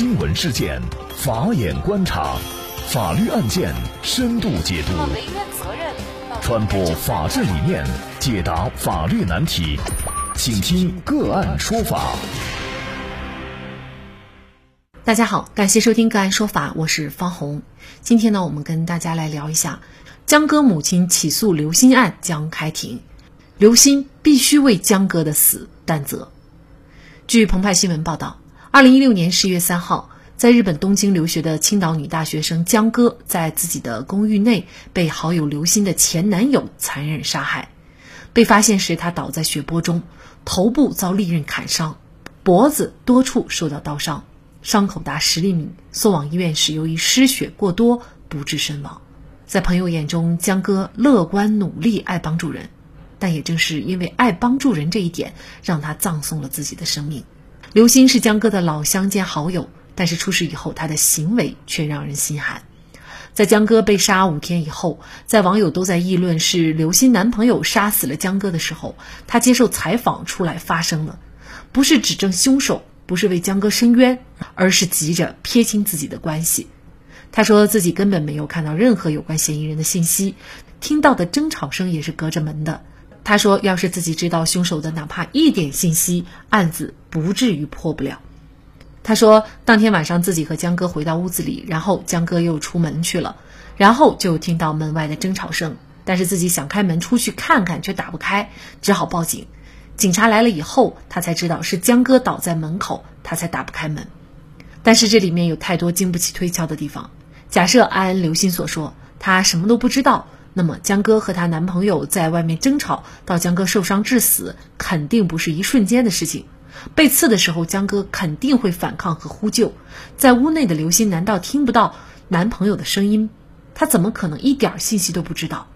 新闻事件，法眼观察，法律案件深度解读，传播法治理念，解答法律难题，请听个案说法。大家好，感谢收听个案说法，我是方红。今天呢，我们跟大家来聊一下江歌母亲起诉刘鑫案将开庭，刘鑫必须为江哥的死担责。据澎湃新闻报道。二零一六年十月三号，在日本东京留学的青岛女大学生江歌，在自己的公寓内被好友刘鑫的前男友残忍杀害。被发现时，她倒在血泊中，头部遭利刃砍伤，脖子多处受到刀伤，伤口达十厘米。送往医院时，由于失血过多，不治身亡。在朋友眼中，江歌乐观努力，爱帮助人，但也正是因为爱帮助人这一点，让她葬送了自己的生命。刘鑫是江歌的老乡兼好友，但是出事以后，他的行为却让人心寒。在江歌被杀五天以后，在网友都在议论是刘鑫男朋友杀死了江歌的时候，他接受采访出来发声了，不是指证凶手，不是为江歌申冤，而是急着撇清自己的关系。他说自己根本没有看到任何有关嫌疑人的信息，听到的争吵声也是隔着门的。他说：“要是自己知道凶手的哪怕一点信息，案子不至于破不了。”他说：“当天晚上自己和江哥回到屋子里，然后江哥又出门去了，然后就听到门外的争吵声。但是自己想开门出去看看，却打不开，只好报警。警察来了以后，他才知道是江哥倒在门口，他才打不开门。但是这里面有太多经不起推敲的地方。假设按刘鑫所说，他什么都不知道。”那么江歌和她男朋友在外面争吵，到江哥受伤致死，肯定不是一瞬间的事情。被刺的时候，江歌肯定会反抗和呼救。在屋内的刘鑫难道听不到男朋友的声音？她怎么可能一点信息都不知道？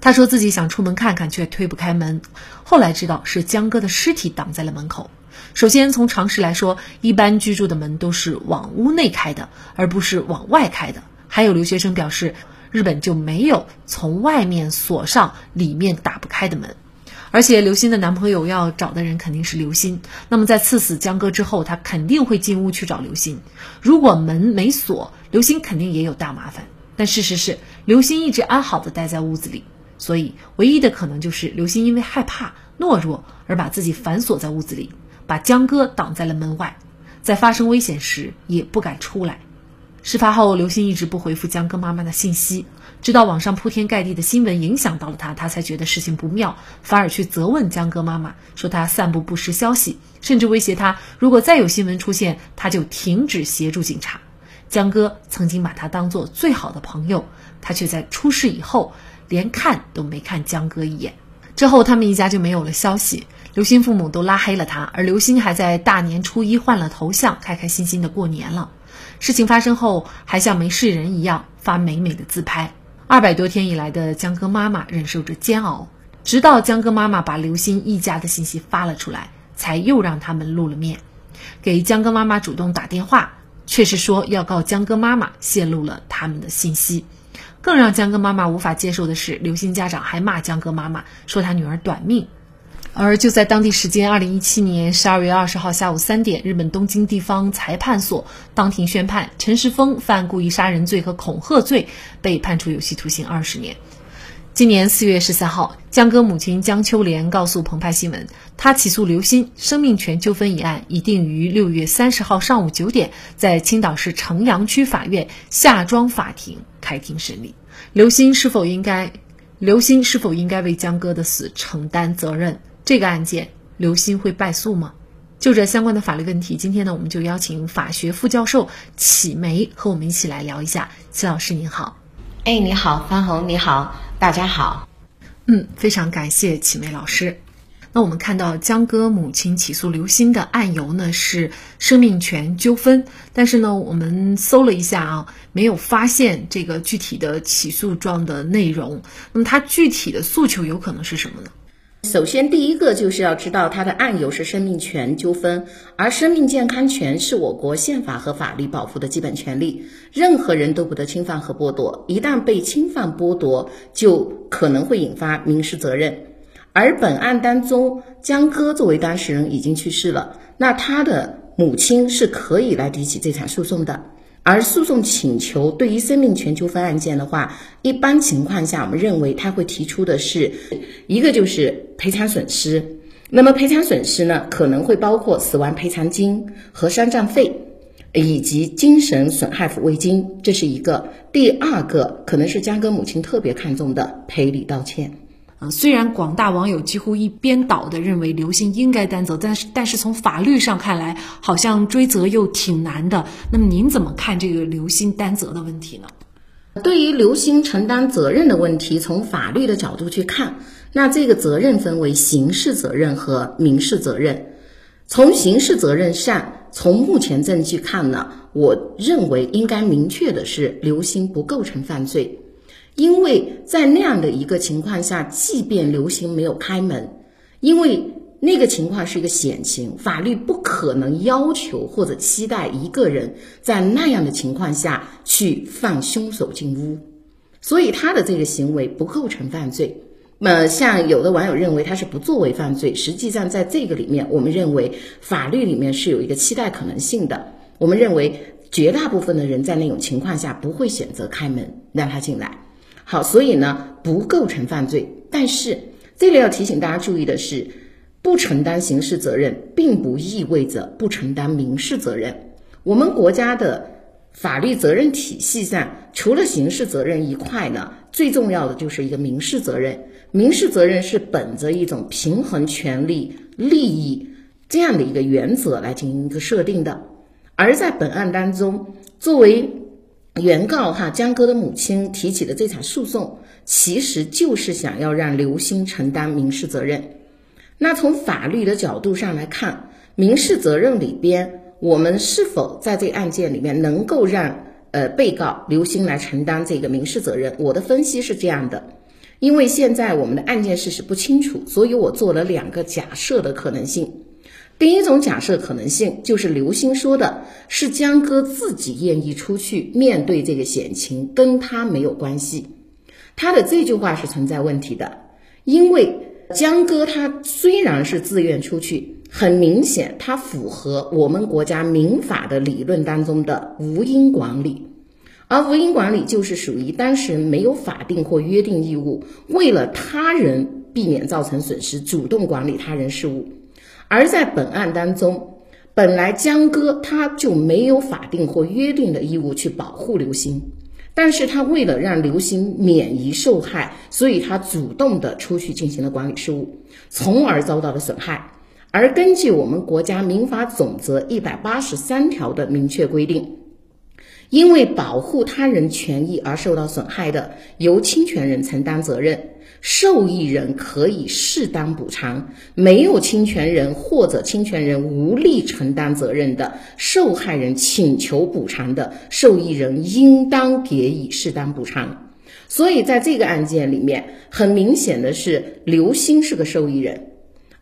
她说自己想出门看看，却推不开门。后来知道是江哥的尸体挡在了门口。首先从常识来说，一般居住的门都是往屋内开的，而不是往外开的。还有留学生表示。日本就没有从外面锁上里面打不开的门，而且刘鑫的男朋友要找的人肯定是刘鑫。那么在刺死江歌之后，他肯定会进屋去找刘鑫。如果门没锁，刘鑫肯定也有大麻烦。但事实是，刘鑫一直安好的待在屋子里，所以唯一的可能就是刘鑫因为害怕懦弱而把自己反锁在屋子里，把江歌挡在了门外，在发生危险时也不敢出来。事发后，刘鑫一直不回复江歌妈妈的信息，直到网上铺天盖地的新闻影响到了他，他才觉得事情不妙，反而去责问江歌妈妈，说他散布不实消息，甚至威胁他，如果再有新闻出现，他就停止协助警察。江歌曾经把他当做最好的朋友，他却在出事以后连看都没看江歌一眼。之后，他们一家就没有了消息，刘鑫父母都拉黑了他，而刘鑫还在大年初一换了头像，开开心心的过年了。事情发生后，还像没事人一样发美美的自拍。二百多天以来的江歌妈妈忍受着煎熬，直到江歌妈妈把刘鑫一家的信息发了出来，才又让他们露了面。给江歌妈妈主动打电话，却是说要告江歌妈妈泄露了他们的信息。更让江歌妈妈无法接受的是，刘鑫家长还骂江歌妈妈，说她女儿短命。而就在当地时间二零一七年十二月二十号下午三点，日本东京地方裁判所当庭宣判，陈世峰犯故意杀人罪和恐吓罪，被判处有期徒刑二十年。今年四月十三号，江歌母亲江秋莲告诉澎湃新闻，她起诉刘鑫生命权纠纷一案已定于六月三十号上午九点，在青岛市城阳区法院夏庄法庭开庭审理。刘鑫是否应该？刘鑫是否应该为江歌的死承担责任？这个案件，刘鑫会败诉吗？就这相关的法律问题，今天呢，我们就邀请法学副教授启梅和我们一起来聊一下。齐老师您好，哎，你好，方红，你好，大家好。嗯，非常感谢启梅老师。那我们看到江歌母亲起诉刘鑫的案由呢是生命权纠纷，但是呢，我们搜了一下啊，没有发现这个具体的起诉状的内容。那么他具体的诉求有可能是什么呢？首先，第一个就是要知道他的案由是生命权纠纷，而生命健康权是我国宪法和法律保护的基本权利，任何人都不得侵犯和剥夺。一旦被侵犯剥夺，就可能会引发民事责任。而本案当中，江歌作为当事人已经去世了，那他的母亲是可以来提起这场诉讼的。而诉讼请求对于生命权纠纷案件的话，一般情况下，我们认为他会提出的是一个就是赔偿损失。那么赔偿损失呢，可能会包括死亡赔偿金和丧葬费，以及精神损害抚慰金，这是一个。第二个可能是江歌母亲特别看重的赔礼道歉。啊，虽然广大网友几乎一边倒的认为刘星应该担责，但是但是从法律上看来，好像追责又挺难的。那么您怎么看这个刘星担责的问题呢？对于刘星承担责任的问题，从法律的角度去看。那这个责任分为刑事责任和民事责任。从刑事责任上，从目前证据看呢，我认为应该明确的是刘星不构成犯罪，因为在那样的一个情况下，即便刘星没有开门，因为那个情况是一个险情，法律不可能要求或者期待一个人在那样的情况下去放凶手进屋，所以他的这个行为不构成犯罪。那像有的网友认为他是不作为犯罪，实际上在这个里面，我们认为法律里面是有一个期待可能性的。我们认为绝大部分的人在那种情况下不会选择开门让他进来。好，所以呢不构成犯罪。但是这里要提醒大家注意的是，不承担刑事责任，并不意味着不承担民事责任。我们国家的。法律责任体系上，除了刑事责任一块呢，最重要的就是一个民事责任。民事责任是本着一种平衡权利、利益这样的一个原则来进行一个设定的。而在本案当中，作为原告哈江歌的母亲提起的这场诉讼，其实就是想要让刘星承担民事责任。那从法律的角度上来看，民事责任里边。我们是否在这个案件里面能够让呃被告刘星来承担这个民事责任？我的分析是这样的，因为现在我们的案件事实不清楚，所以我做了两个假设的可能性。第一种假设可能性就是刘星说的是江哥自己愿意出去面对这个险情，跟他没有关系。他的这句话是存在问题的，因为江哥他虽然是自愿出去。很明显，他符合我们国家民法的理论当中的无因管理，而无因管理就是属于当事人没有法定或约定义务，为了他人避免造成损失，主动管理他人事务。而在本案当中，本来江哥他就没有法定或约定的义务去保护刘星，但是他为了让刘星免于受害，所以他主动的出去进行了管理事务，从而遭到了损害。而根据我们国家民法总则一百八十三条的明确规定，因为保护他人权益而受到损害的，由侵权人承担责任，受益人可以适当补偿；没有侵权人或者侵权人无力承担责任的，受害人请求补偿的，受益人应当给予适当补偿。所以，在这个案件里面，很明显的是刘鑫是个受益人。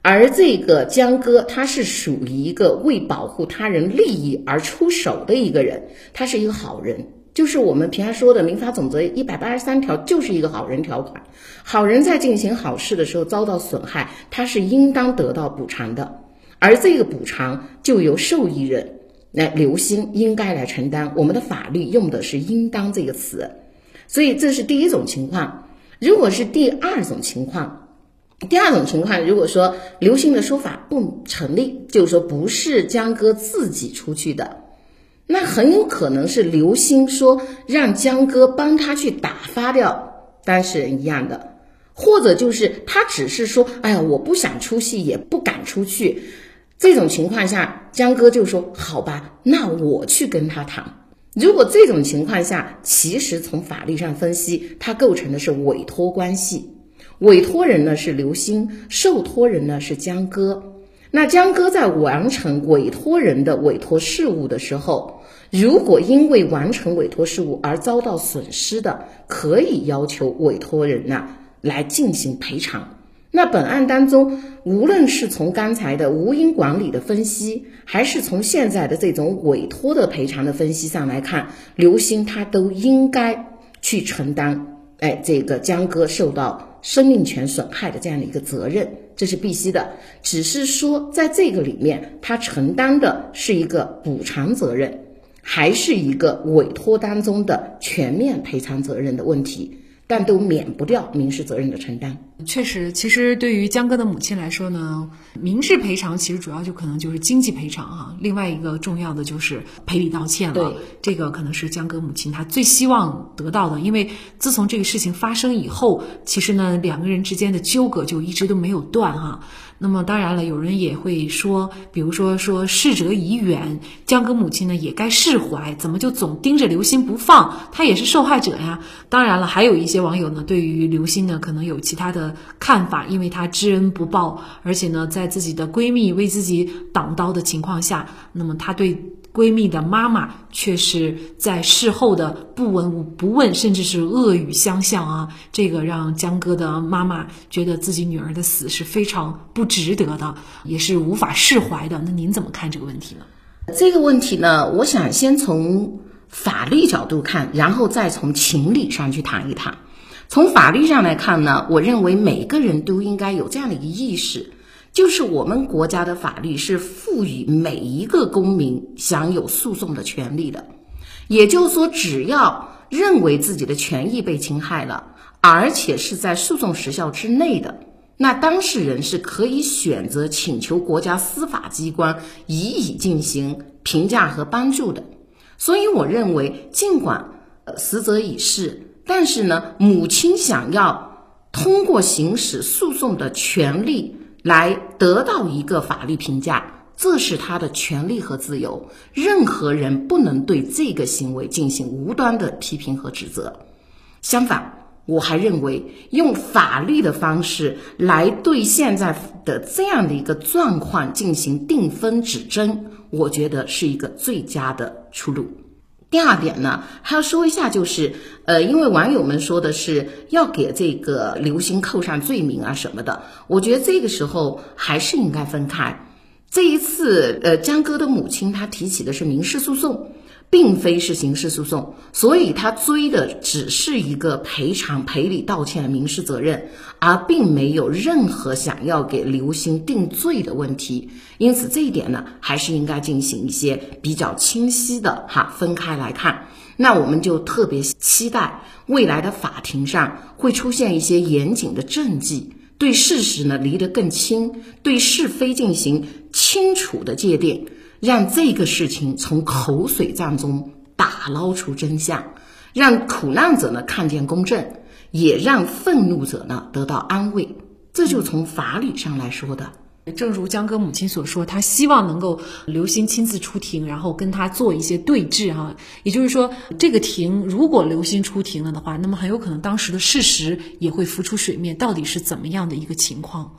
而这个江哥，他是属于一个为保护他人利益而出手的一个人，他是一个好人，就是我们平常说的民法总则一百八十三条，就是一个好人条款。好人在进行好事的时候遭到损害，他是应当得到补偿的，而这个补偿就由受益人来刘星应该来承担。我们的法律用的是“应当”这个词，所以这是第一种情况。如果是第二种情况。第二种情况，如果说刘星的说法不成立，就是说不是江哥自己出去的，那很有可能是刘星说让江哥帮他去打发掉当事人一样的，或者就是他只是说，哎呀，我不想出戏，也不敢出去。这种情况下，江哥就说好吧，那我去跟他谈。如果这种情况下，其实从法律上分析，它构成的是委托关系。委托人呢是刘星，受托人呢是江歌。那江歌在完成委托人的委托事务的时候，如果因为完成委托事务而遭到损失的，可以要求委托人呐来进行赔偿。那本案当中，无论是从刚才的无因管理的分析，还是从现在的这种委托的赔偿的分析上来看，刘星他都应该去承担。哎，这个江歌受到生命权损害的这样的一个责任。这是必须的。只是说在这个里面，他承担的是一个补偿责任，还是一个委托当中的全面赔偿责任的问题。但都免不掉民事责任的承担。确实，其实对于江哥的母亲来说呢，民事赔偿其实主要就可能就是经济赔偿啊。另外一个重要的就是赔礼道歉了。这个可能是江哥母亲她最希望得到的，因为自从这个事情发生以后，其实呢两个人之间的纠葛就一直都没有断哈。那么当然了，有人也会说，比如说说逝者已远，江哥母亲呢也该释怀，怎么就总盯着刘鑫不放？她也是受害者呀。当然了，还有一些网友呢，对于刘鑫呢可能有其他的看法，因为她知恩不报，而且呢在自己的闺蜜为自己挡刀的情况下，那么她对。闺蜜的妈妈却是在事后的不闻不问，甚至是恶语相向啊！这个让江哥的妈妈觉得自己女儿的死是非常不值得的，也是无法释怀的。那您怎么看这个问题呢？这个问题呢，我想先从法律角度看，然后再从情理上去谈一谈。从法律上来看呢，我认为每个人都应该有这样的一个意识。就是我们国家的法律是赋予每一个公民享有诉讼的权利的，也就是说，只要认为自己的权益被侵害了，而且是在诉讼时效之内的，那当事人是可以选择请求国家司法机关予以进行评价和帮助的。所以，我认为，尽管呃死者已逝，但是呢，母亲想要通过行使诉讼的权利。来得到一个法律评价，这是她的权利和自由。任何人不能对这个行为进行无端的批评和指责。相反，我还认为用法律的方式来对现在的这样的一个状况进行定分指针，我觉得是一个最佳的出路。第二点呢，还要说一下，就是，呃，因为网友们说的是要给这个刘星扣上罪名啊什么的，我觉得这个时候还是应该分开。这一次，呃，江歌的母亲她提起的是民事诉讼。并非是刑事诉讼，所以他追的只是一个赔偿、赔礼道歉的民事责任，而并没有任何想要给刘星定罪的问题。因此，这一点呢，还是应该进行一些比较清晰的哈分开来看。那我们就特别期待未来的法庭上会出现一些严谨的证据，对事实呢离得更清，对是非进行清楚的界定。让这个事情从口水战中打捞出真相，让苦难者呢看见公正，也让愤怒者呢得到安慰。这就从法理上来说的。正如江哥母亲所说，他希望能够刘星亲自出庭，然后跟他做一些对质哈。也就是说，这个庭如果刘星出庭了的话，那么很有可能当时的事实也会浮出水面，到底是怎么样的一个情况。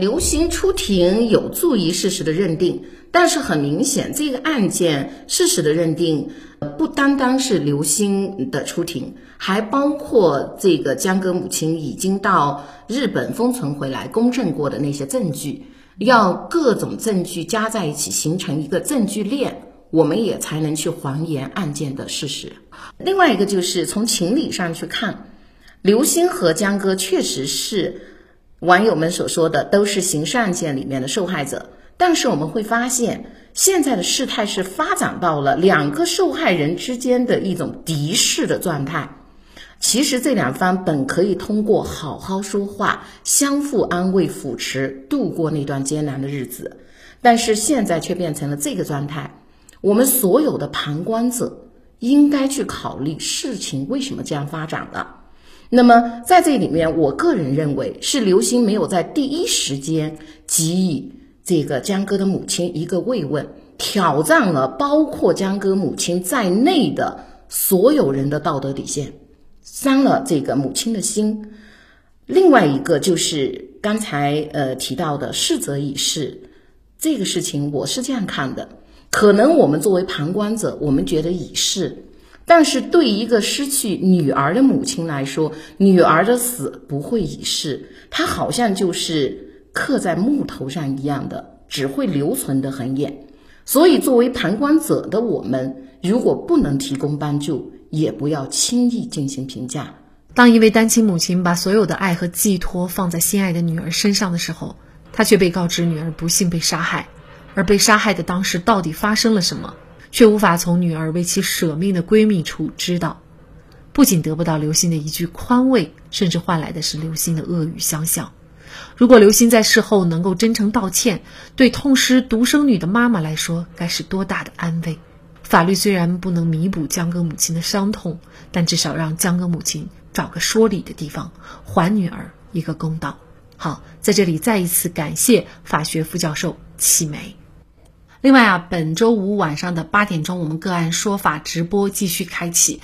刘星出庭有助于事实的认定，但是很明显，这个案件事实的认定不单单是刘星的出庭，还包括这个江歌母亲已经到日本封存回来公证过的那些证据，要各种证据加在一起形成一个证据链，我们也才能去还原案件的事实。另外一个就是从情理上去看，刘星和江歌确实是。网友们所说的都是刑事案件里面的受害者，但是我们会发现，现在的事态是发展到了两个受害人之间的一种敌视的状态。其实这两方本可以通过好好说话，相互安慰扶持，度过那段艰难的日子，但是现在却变成了这个状态。我们所有的旁观者应该去考虑事情为什么这样发展了。那么在这里面，我个人认为是刘星没有在第一时间给予这个江歌的母亲一个慰问，挑战了包括江歌母亲在内的所有人的道德底线，伤了这个母亲的心。另外一个就是刚才呃提到的逝者已逝这个事情，我是这样看的，可能我们作为旁观者，我们觉得已逝。但是对一个失去女儿的母亲来说，女儿的死不会已逝，她好像就是刻在木头上一样的，只会留存的很远。所以，作为旁观者的我们，如果不能提供帮助，也不要轻易进行评价。当一位单亲母亲把所有的爱和寄托放在心爱的女儿身上的时候，她却被告知女儿不幸被杀害，而被杀害的当时到底发生了什么，却无法从女儿为其舍命的闺蜜处知道。不仅得不到刘星的一句宽慰，甚至换来的是刘星的恶语相向。如果刘星在事后能够真诚道歉，对痛失独生女的妈妈来说，该是多大的安慰！法律虽然不能弥补江歌母亲的伤痛，但至少让江歌母亲找个说理的地方，还女儿一个公道。好，在这里再一次感谢法学副教授启梅。另外啊，本周五晚上的八点钟，我们个案说法直播继续开启。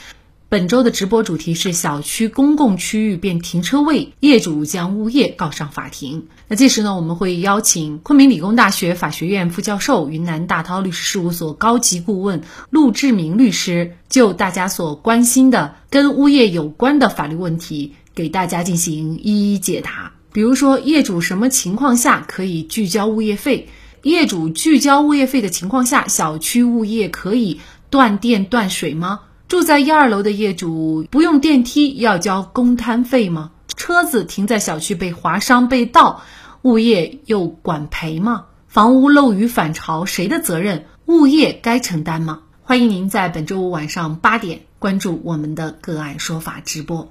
本周的直播主题是小区公共区域变停车位，业主将物业告上法庭。那届时呢，我们会邀请昆明理工大学法学院副教授、云南大韬律师事务所高级顾问陆志明律师，就大家所关心的跟物业有关的法律问题，给大家进行一一解答。比如说，业主什么情况下可以拒交物业费？业主拒交物业费的情况下，小区物业可以断电断水吗？住在一二楼的业主不用电梯要交公摊费吗？车子停在小区被划伤被盗，物业又管赔吗？房屋漏雨反潮谁的责任？物业该承担吗？欢迎您在本周五晚上八点关注我们的个案说法直播。